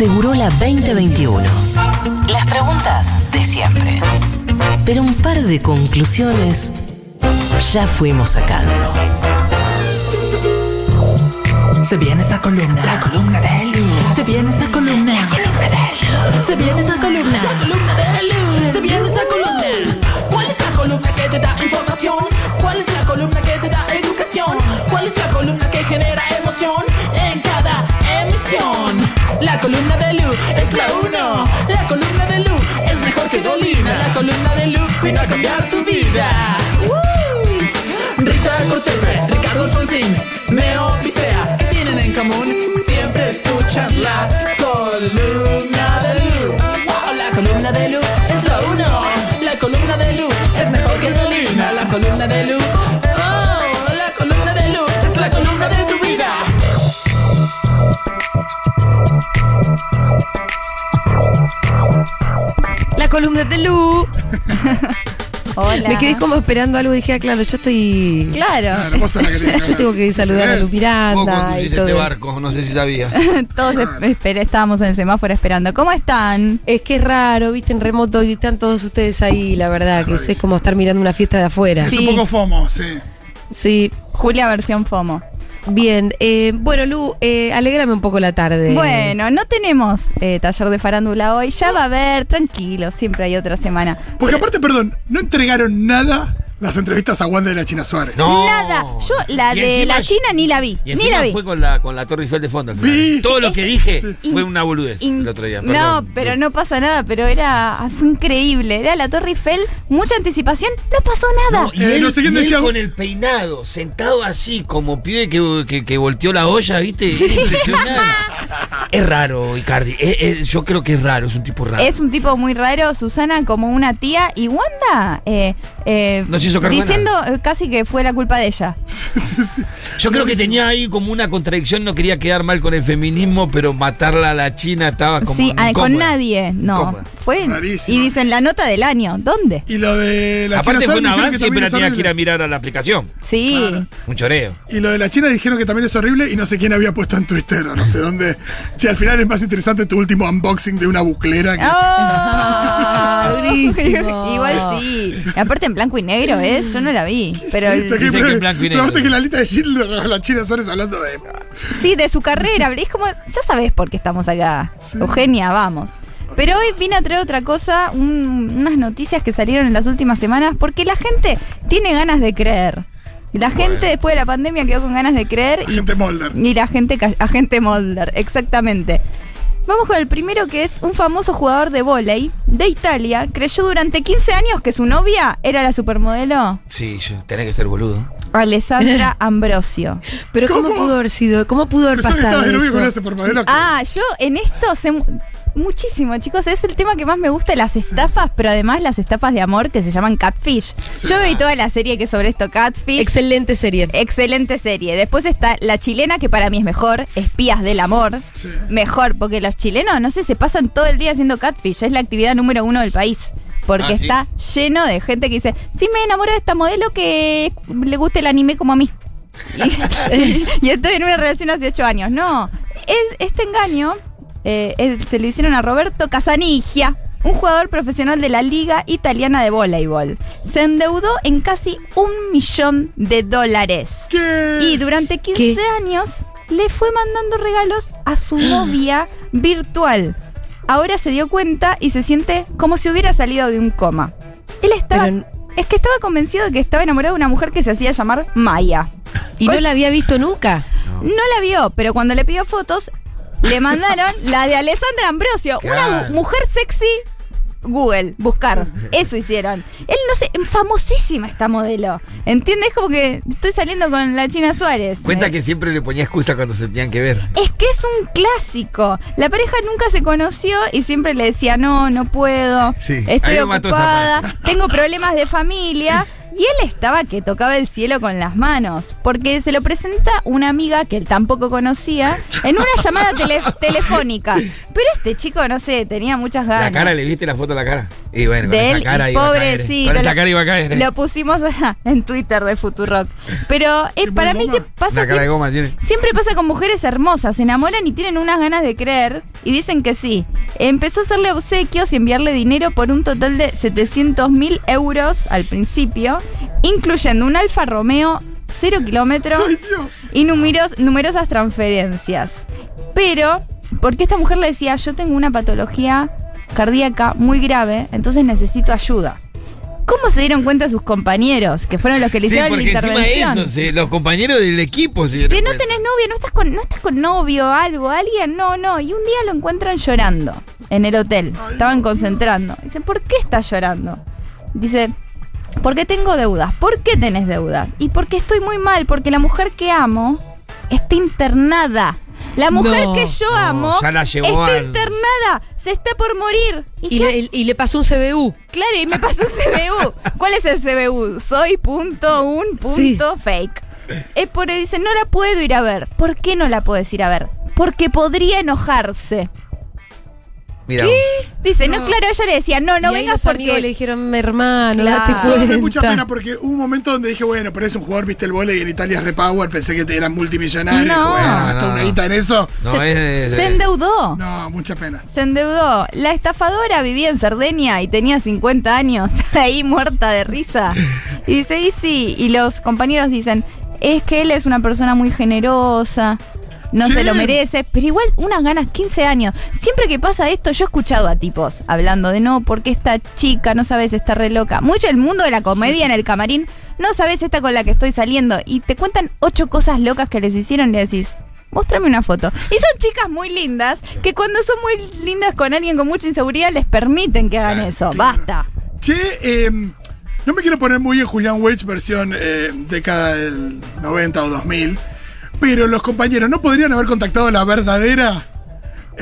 Segurola 2021. Las preguntas de siempre. Pero un par de conclusiones ya fuimos sacando. Se viene esa columna. La columna de Lu. Se viene esa columna. La columna de Lu. Se viene esa columna. La columna de Lu. Se viene esa columna. ¿Cuál es la columna que te da información? ¿Cuál es la columna que te da educación? ¿Cuál es la columna que genera emoción en cada emisión? La columna de Lu es la uno. La columna de Lu es mejor que Dolina. La columna de Lu vino a cambiar tu vida. Rita Cortés, Ricardo Alfonsín, Neo Picea, ¿qué tienen en común? Siempre escuchan la columna de Lu. La columna de Lu es la uno. La columna de Lu es mejor que Dolina. La columna de Lu. De Lu. Hola. Me quedé como esperando algo y dije, ah, claro, yo estoy. Claro, Claro, que Yo tengo que saludar a Lu Miranda. y conducís todo. este barco, no sé si sabías. todos esper- estábamos en el semáforo esperando. ¿Cómo están? Es que es raro, viste, en remoto y están todos ustedes ahí, la verdad, que es como estar mirando una fiesta de afuera. Es Sí. un poco FOMO, sí. Sí, Julia versión FOMO. Bien. Eh, bueno, Lu, eh, alegrame un poco la tarde. Bueno, no tenemos eh, taller de farándula hoy. Ya va a haber, tranquilo, siempre hay otra semana. Porque aparte, perdón, no entregaron nada las entrevistas a Wanda de la China Suárez. No. Nada. Yo la Y de la China ni la vi. Y Ni la vi. fue con la, con la Torre Eiffel de fondo. al final. Vi. Todo lo que dije Sí. fue una boludez In- el otro día. no, perdón. pero no pasa nada, pero era fue increíble. Era la Torre Eiffel, mucha anticipación, no pasó nada. No, y Eh, él, no sé quién y él decía- con el peinado, sentado así, como pibe que, que, que volteó la olla, ¿viste? Es impresionante. es raro, Icardi. Es- es- yo creo que es raro, es un tipo raro. Es un tipo muy raro, Susana como una tía y Wanda eh, eh, No se hizo diciendo eh, casi que fue la culpa de ella. Yo creo que tenía ahí como una contradicción, no quería quedar mal con el feminismo, pero matarla a la China estaba como. sí, ah, con nadie, no. Incómoda. Fue Rarísimo. y dicen la nota del año, ¿dónde? Y lo de la Aparte China fue un avance, que pero tenía que ir a mirar a la aplicación. Sí. Claro. Un choreo. Y lo de la China dijeron que también es horrible y no sé quién había puesto en Twitter o no sé dónde. Che, al final es más interesante tu último unboxing de una buclera que. ¡Oh! durísimo. Igual sí. Aparte en blanco y negro es, yo no la vi. Pero el- que- Dice que en blanco y negro. aparte que la lista de Schindler la China Suárez hablando de. sí, de su carrera. Es como, ya sabes por qué estamos acá. Sí. Eugenia, vamos. Pero hoy vine a traer otra cosa, un- unas noticias que salieron en las últimas semanas, porque la gente tiene ganas de creer. La gente después de la pandemia quedó con ganas de creer y Gente Molder. Y la gente, agente Molder, exactamente. Vamos con el primero que es un famoso jugador de vóley de Italia. Creyó durante 15 años que su novia era la supermodelo Sí, tenés que ser boludo. Alessandra Ambrosio. Pero ¿cómo, ¿Cómo? pudo haber sido? ¿Cómo pudo haber Pensaba pasado eso? con ese Ah, yo en esto sé mu- muchísimo, chicos. Es el tema que más me gusta, las estafas, pero además las estafas de amor que se llaman Catfish. Sí. Yo vi toda la serie que es sobre esto, Catfish. Excelente serie. Excelente serie. Después está la chilena, que para mí es mejor, Espías del Amor. Sí. Mejor, porque los chilenos, no sé, se pasan todo el día haciendo catfish. Es la actividad número uno del país. Porque Ah, ¿sí? está lleno de gente que dice, sí me enamoro de esta modelo que le gusta el anime como a mí. Y, y estoy en una relación hace ocho años. No, es- este engaño eh, es- se lo hicieron a Roberto Casanigia, un jugador profesional de la Liga Italiana de Voleibol. Se endeudó en casi un millón de dólares. ¿Qué? Y durante 15 ¿Qué? años le fue mandando regalos a su novia virtual. Ahora se dio cuenta y se siente como si hubiera salido de un coma. Él estaba. Pero- es que estaba convencido de que estaba enamorado de una mujer que se hacía llamar Maya. ¿Y no la había visto nunca? No la vio, pero cuando le pidió fotos, le mandaron la de Alessandra Ambrosio, una Claro. mujer sexy. Google, buscar. Eso hicieron. Él no sé, famosísima esta modelo. ¿Entiendes? Como que estoy saliendo con la China Suárez. Cuenta Eh, que siempre le ponía excusa cuando se tenían que ver. Es que es un clásico. La pareja nunca se conoció y siempre le decía, no, no puedo. Sí, estoy ocupada, tengo problemas de familia. Y él estaba que tocaba el cielo con las manos, porque se lo presenta una amiga que él tampoco conocía en una llamada tele- telefónica. Pero este chico, no sé, tenía muchas ganas. La cara, ¿le viste la foto de la cara? Y bueno, con de esa él, cara y iba a caer. pobrecito. Con esa lo- cara iba a caer. Lo pusimos en Twitter de Futurock. Pero eh, Qué para mí, ¿qué goma. pasa? Cara que- de goma tiene. Siempre pasa con mujeres hermosas, se enamoran y tienen unas ganas de creer y dicen que sí. Empezó a hacerle obsequios y enviarle dinero por un total de 700 mil euros al principio, incluyendo un Alfa Romeo 0 kilómetros y numeros- numerosas transferencias. Pero, porque esta mujer le decía, yo tengo una patología cardíaca muy grave, entonces necesito ayuda. ¿Cómo se dieron cuenta sus compañeros, que fueron los que le Sí, hicieron la intervención? eso, sí, los compañeros del equipo. Sí, Que no tenés novio, no estás con, no estás con novio, algo, alguien, no, no. Y un día lo encuentran llorando en el hotel. Estaban concentrando. Dicen, ¿por qué estás llorando? Dice, porque tengo deudas. ¿Por qué tenés deudas? Y porque estoy muy mal, porque la mujer que amo está internada. La mujer No. que yo No, amo ya la llevó está al- internada, se está por morir. ¿Y, Y qué le, y le pasó un CBU. Claro, y me pasó un CBU. ¿Cuál es el CBU? Soy punto un punto Sí. fake. Es por dice, no la puedo ir a ver. ¿Por qué no la puedes ir a ver? Porque podría enojarse. Mira, vos. Dice, no, claro, ella le decía, no, no y ahí vengas los porque. le dijeron, hermano, Claro. date Eso me cuenta. mucha pena porque hubo un momento donde dije, bueno, pero es un jugador, viste el volei y en Italia es repower, pensé que eran multimillonarios, No. bueno, No, hasta no, una no. guita en eso. No, se, es se de- endeudó. No, mucha pena. Se endeudó. La estafadora vivía en Cerdeña y tenía 50 años, ahí muerta de risa. Y dice, y sí, y los compañeros dicen, es que él es una persona muy generosa, no Sí. se lo merece, pero igual unas ganas, 15 años. Siempre que pasa esto, yo he escuchado a tipos hablando de no, porque esta chica, no sabes, está re loca. Mucho el mundo de la comedia en el camarín, no sabes esta con la que estoy saliendo. Y te cuentan ocho cosas locas que les hicieron y le decís, Mostrame una foto. Y son chicas muy lindas que cuando son muy lindas con alguien con mucha inseguridad les permiten que hagan eso. Basta. Che, eh, no me quiero poner muy en Julián Wage versión eh, década del 90 o 2000, pero los compañeros no podrían haber contactado a la verdadera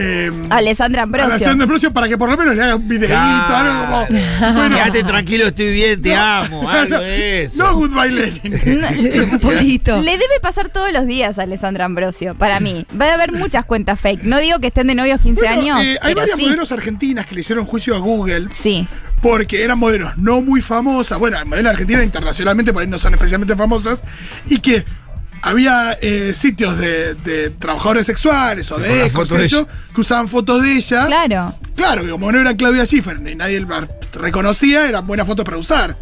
eh, Alessandra Ambrosio. Alessandra Ambrosio para que por lo menos le haga un videíto, Claro. algo como. Bueno, Quédate tranquilo, estoy bien, te amo. Algo de eso. no Goodbye Lenin. un poquito. Le debe pasar todos los días a Alessandra Ambrosio, para mí. Va a haber muchas cuentas fake. No digo que estén de novios 15 Bueno, años, eh, hay pero varias sí. modelos argentinas que le hicieron juicio a Google Sí. porque eran modelos no muy famosas, bueno, modelos argentinas internacionalmente por ahí no son especialmente famosas, y que había eh, sitios de, de trabajadores sexuales o de sé yo, ella. que usaban fotos de ella. Claro. Claro, que como no era Claudia Schiffer ni nadie la reconocía, eran buenas fotos para usar.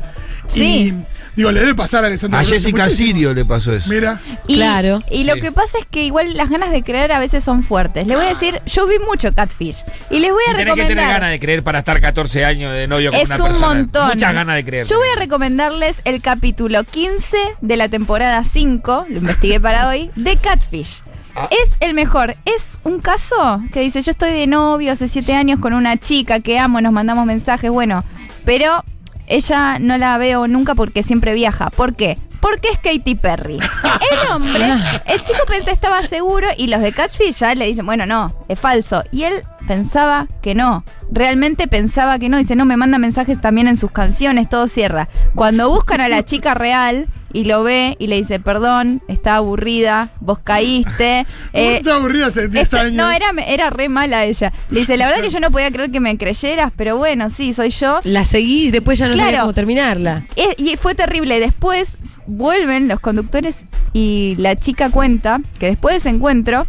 Sí. Y digo, le debe pasar a Alessandra A Jessica muchísimo. Sirio le pasó eso. Mira, Y, Claro. Y lo Sí. que pasa es que igual las ganas de creer a veces son fuertes. Le voy a decir, yo vi mucho Catfish. Y les voy a Y tenés que recomendar. tener ganas de creer para estar 14 años de novio con Es una un persona. montón. Muchas ganas de creer. Yo voy a recomendarles el capítulo 15 de la temporada 5, lo investigué para hoy, de Catfish. Ah. Es el mejor. Es un caso que dice, yo estoy de novio hace 7 años con una chica que amo, nos mandamos mensajes, bueno, pero ella no la veo nunca porque siempre viaja. ¿Por qué? Porque es Katy Perry. El hombre, el chico pensé estaba seguro y los de Catfish ya le dicen, bueno, no, es falso. Y él pensaba que no. Realmente pensaba que no. Dice, no, me manda mensajes también en sus canciones, todo cierra. Cuando buscan a la chica real y lo ve y le dice, perdón, está aburrida, vos caíste. eh, está aburrida hace 10 este- años. no, era, era re mala ella. Le dice, la verdad que yo no podía creer que me creyeras, pero bueno, sí, soy yo. La seguí y después ya no sabía Claro. cómo terminarla. Es- y fue terrible. Después vuelven los conductores y la chica cuenta que después de ese encuentro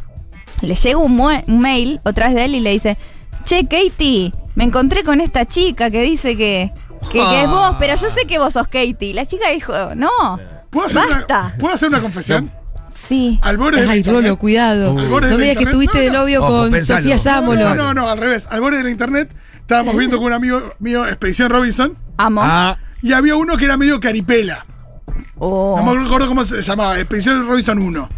le llega un, mail otra vez de él y le dice, che, Katie, me encontré con esta chica que dice que, que, que es vos, pero yo sé que vos sos Katie. La chica dijo, no, ¿Puedo hacer, basta. una, ¿Puedo hacer una confesión? Sí. Al borde del Ay, internet- Rolo, cuidado. Uy. Al borde No del me digas que internet- estuviste de no, no. novio Ojo, con pensalo. Sofía No, Sámolo. no, no, no, al revés. Al borde del internet estábamos viendo con un amigo mío Expedición Robinson Amo. Ah, y había uno que era medio caripela. Oh, No me acuerdo cómo se llamaba, Expedición Robinson 1.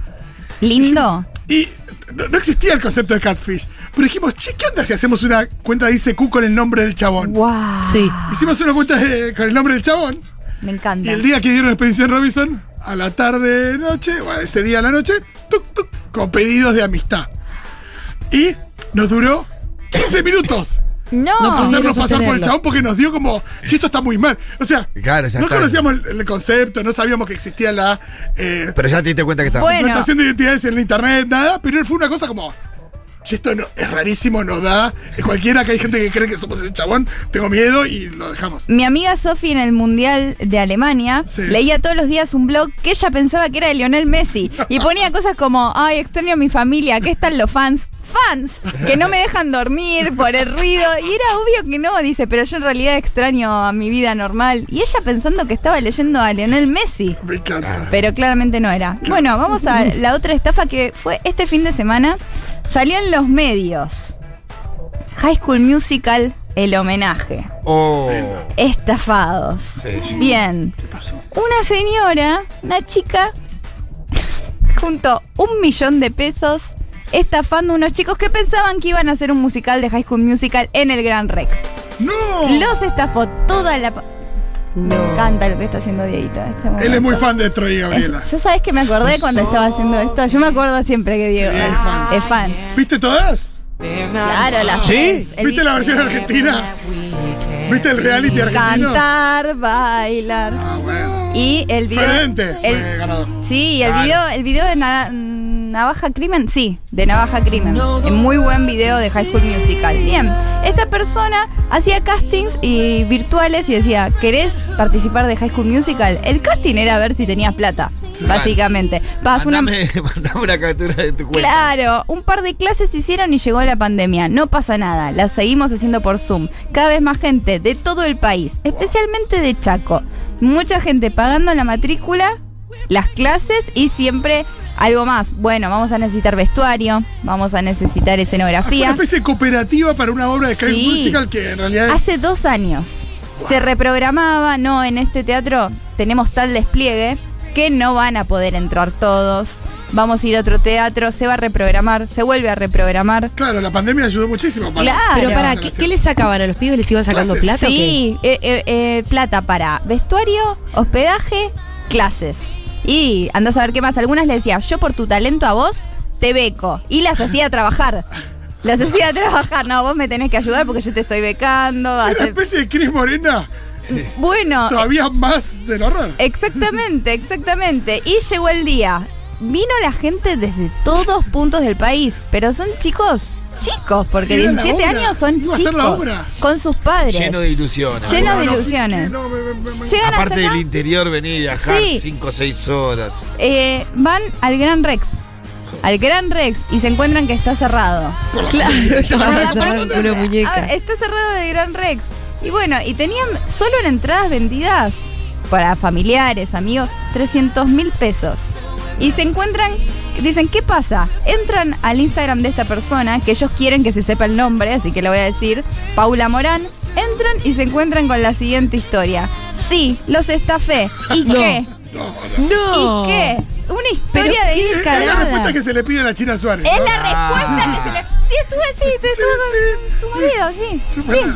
lindo. Y no, no existía el concepto de catfish. Pero dijimos, che, ¿qué onda si hacemos una cuenta de ICQ con el nombre del chabón? Wow. Sí. Hicimos una cuenta de- con el nombre del chabón. Me Y encanta. el día que dieron Expedición Robinson, a la tarde, noche, bueno, ese día a la noche, tuc, tuc, con pedidos de amistad. Y nos duró 15 minutos. No. No hacernos pasar por el chabón porque nos dio como, che, esto está muy mal. O sea, Claro, ya no está. conocíamos el, el concepto, no sabíamos que existía la eh, Pero ya te diste cuenta que está. Bueno. de identidades en la internet, nada, pero fue una cosa como, che, esto no, es rarísimo, nos da. Es cualquiera que hay gente que cree que somos ese chabón, tengo miedo y lo dejamos. Mi amiga Sofi en el Mundial de Alemania Sí. leía todos los días un blog que ella pensaba que era de Lionel Messi y ponía cosas como, ay, extraño a mi familia, ¿qué están los fans? Fans, que no me dejan dormir por el ruido. Y era obvio que no, dice, pero yo en realidad extraño a mi vida normal. Y ella pensando que estaba leyendo a Lionel Messi. Me encanta. Pero claramente no era. Bueno, vamos a la otra estafa que fue este fin de semana. Salió en los medios. High School Musical, el homenaje. Oh. Estafados. Sí. Bien. ¿Qué pasó? Una señora, una chica, juntó un millón de pesos estafando a unos chicos que pensaban que iban a hacer un musical de High School Musical en el Gran Rex. ¡No! Los estafó toda la... pa- Me encanta lo que está haciendo Dieguito en este Él es muy fan de Troy y Gabriela. Yo sabes que me acordé cuando estaba haciendo esto. Yo me acuerdo siempre que Diego Es fan. es fan. ¿Viste todas? Claro, la ¿Sí? el ¿Viste la versión argentina? ¿Viste el reality argentino? Cantar, bailar. Ah, bueno. Y el video. Diferente fue ganador. Sí, y el Claro. video, el video de Na- Navaja Crimen, sí, de Navaja Crimen. Un muy buen video de High School Musical. Bien, esta persona hacía castings y virtuales y decía, ¿querés participar de High School Musical? El casting era ver si tenías plata, básicamente. Vas una... Mandame, mandame una captura de tu cuenta. Claro, un par de clases se hicieron y llegó la pandemia. No pasa nada, las seguimos haciendo por Zoom. Cada vez más gente de todo el país, especialmente de Chaco. Mucha gente pagando la matrícula, las clases y siempre algo más. Bueno, vamos a necesitar vestuario, vamos a necesitar Fue una escenografía. especie de cooperativa para una obra de Sky Sí. Musical que en realidad es Hace dos años se reprogramaba, no, en este teatro tenemos tal despliegue que no van a poder entrar todos. Vamos a ir a otro teatro, se va a reprogramar, se vuelve a reprogramar. Claro, la pandemia ayudó muchísimo para. Claro. Pero para. ¿qué, qué les sacaban a los pibes? ¿Les iban sacando Clases. plata o qué? Sí, eh, eh, eh, plata para vestuario, hospedaje, clases. Y andás a ver qué más. Algunas le decía, yo por tu talento a vos te beco. Y las hacía trabajar. Las hacía trabajar. No, vos me tenés que ayudar porque yo te estoy becando. Una hacer- especie de Cris Morena, Bueno, todavía más del horror. Exactamente, exactamente. Y llegó el día. Vino la gente desde todos puntos del país, pero son chicos, chicos, porque Era la 17 obra, años son iba a chicos. ser la obra. Con sus padres. Lleno de ilusiones. Lleno No, de ilusiones. no, me- me- me- me- Llegan Aparte acá, del interior, venir y viajar Sí. 5 o 6 horas. eh, van al Gran Rex. Al Gran Rex y se encuentran que está cerrado. Claro, estaba con una muñeca. Ah, está cerrado de Gran Rex. Y bueno, y tenían solo en entradas vendidas para familiares, amigos, 300 mil pesos. Y se encuentran, dicen, ¿qué pasa? Entran al Instagram de esta persona, que ellos quieren que se sepa el nombre, así que lo voy a decir, Paula Morán. Entran y se encuentran con la siguiente historia. Sí, los estafé. ¿Y No. qué? No. ¿Y qué? Una Pero historia de qué Es la respuesta que se le pide a la China Suárez. es ¿no? la respuesta que se le. Sí, estuve, sí, estuve, Sí, estuve con tu marido, sí.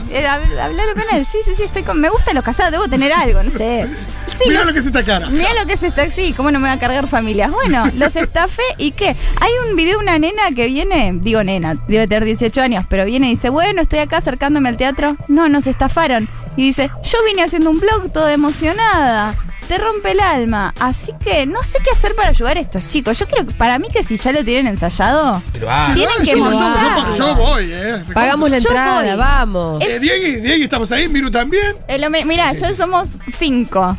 Sí, eh, hab- hablalo con él. Sí, sí, sí, estoy con. Me gustan los casados, debo tener algo, no sé. Sí, Mira lo que es esta cara. Mira lo que es esta, sí, cómo no me va a cargar familias. Bueno, los estafé y qué. Hay un video de una nena que viene, digo nena, debe tener 18 años, pero viene y dice, bueno, estoy acá acercándome al teatro. No, nos estafaron. Y dice, yo vine haciendo un blog toda emocionada. Te rompe el alma. Así que no sé qué hacer para ayudar a estos chicos. Yo creo que para mí que si ya lo tienen ensayado, Pero ah, tienen que yo, yo- mostrarlo. yo- yo voy, eh. Pagamos la Yo entrada, voy. vamos. Eh, Diegui, Diegui, estamos ahí, Miru también. El home- Mirá, yo somos cinco.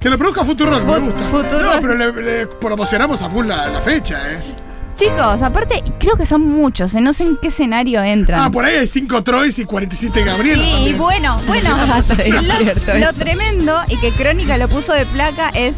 Que lo produzca Futurock, me Fut- gusta. Futurock. No, pero le, le promocionamos a full la, la fecha, eh. Chicos, aparte, creo que son muchos, eh, no sé en qué escenario entran. Ah, por ahí hay 5 Troys y 47 Gabriela. Sí, y bueno, bueno, lo, tremendo y que Crónica lo puso de placa es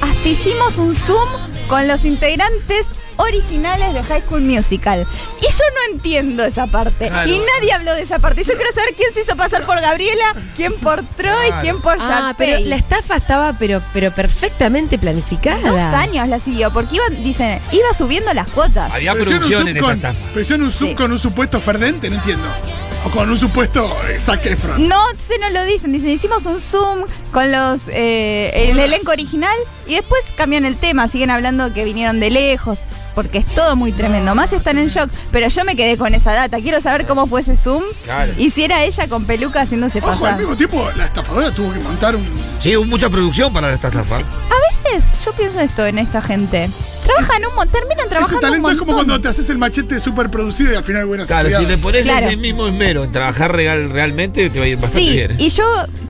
hasta hicimos un Zoom con los integrantes originales de High School Musical. Y yo no entiendo esa parte. Claro. Y nadie habló de esa parte. Yo quiero saber quién se hizo pasar por Gabriela, quién por Troy, Claro. quién por Ah, Sharpay. pero la estafa estaba pero, pero perfectamente planificada. Dos años la siguió, porque iba, dicen, iba subiendo las cuotas. había un producción en esta estafa. pero hicieron un Zoom Sí. con un supuesto Ferdente, no entiendo. O con un supuesto eh, Zac Efron. No, se nos lo dicen. Dicen, hicimos un Zoom con los eh, el elenco original y después cambian el tema. Siguen hablando que vinieron de lejos. Porque es todo muy tremendo. Más están en shock, pero yo me quedé con esa data. Quiero saber cómo fue ese Zoom. Claro. Y si era ella con peluca haciéndose Ojo, al mismo tiempo, la estafadora tuvo que montar un. Sí, hubo mucha producción para esta estafa. A veces yo pienso esto en esta gente. Trabajan un montón, terminan Ese trabajando un talento es como cuando te haces el machete súper producido y al final, bueno, Claro, si le pones Claro. ese mismo esmero en trabajar real, realmente, te va a ir bastante Sí, bien. y yo